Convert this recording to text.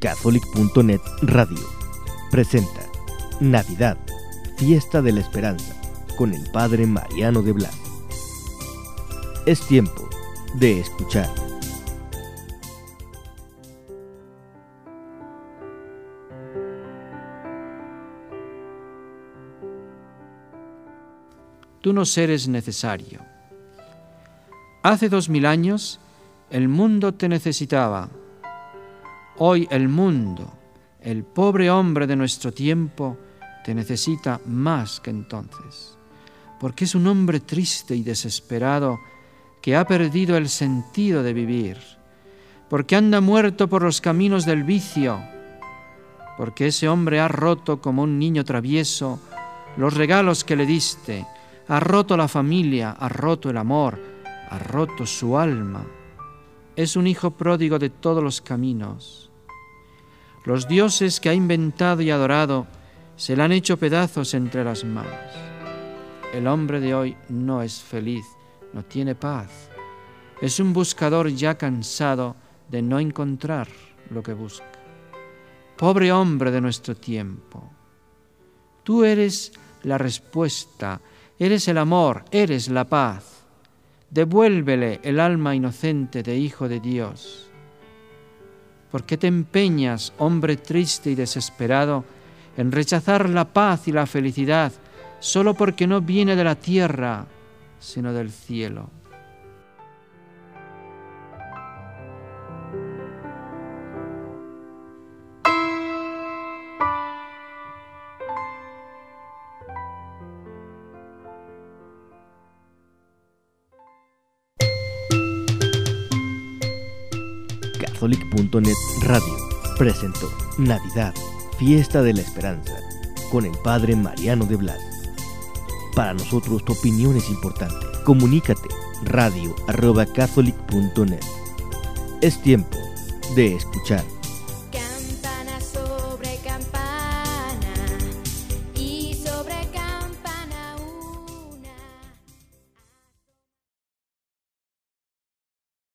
Catholic.net Radio presenta Navidad, Fiesta de la Esperanza, con el Padre Mariano de Blas. Es tiempo de escuchar. Tú nos eres necesario. Hace dos mil años el mundo te necesitaba. Hoy el mundo, el pobre hombre de nuestro tiempo, te necesita más que entonces, porque es un hombre triste y desesperado que ha perdido el sentido de vivir, porque anda muerto por los caminos del vicio, porque ese hombre ha roto como un niño travieso los regalos que le diste, ha roto la familia, ha roto el amor, ha roto su alma. Es un hijo pródigo de todos los caminos. Los dioses que ha inventado y adorado se le han hecho pedazos entre las manos. El hombre de hoy no es feliz, no tiene paz. Es un buscador ya cansado de no encontrar lo que busca. Pobre hombre de nuestro tiempo, tú eres la respuesta Eres el amor, eres la paz. Devuélvele el alma inocente de Hijo de Dios. ¿Por qué te empeñas, hombre triste y desesperado, en rechazar la paz y la felicidad solo porque no viene de la tierra, sino del cielo? Catholic.net Radio presentó Navidad, Fiesta de la Esperanza, con el Padre Mariano de Blas. Para nosotros tu opinión es importante. Comunícate radio arroba catholic.net. Es tiempo de escuchar.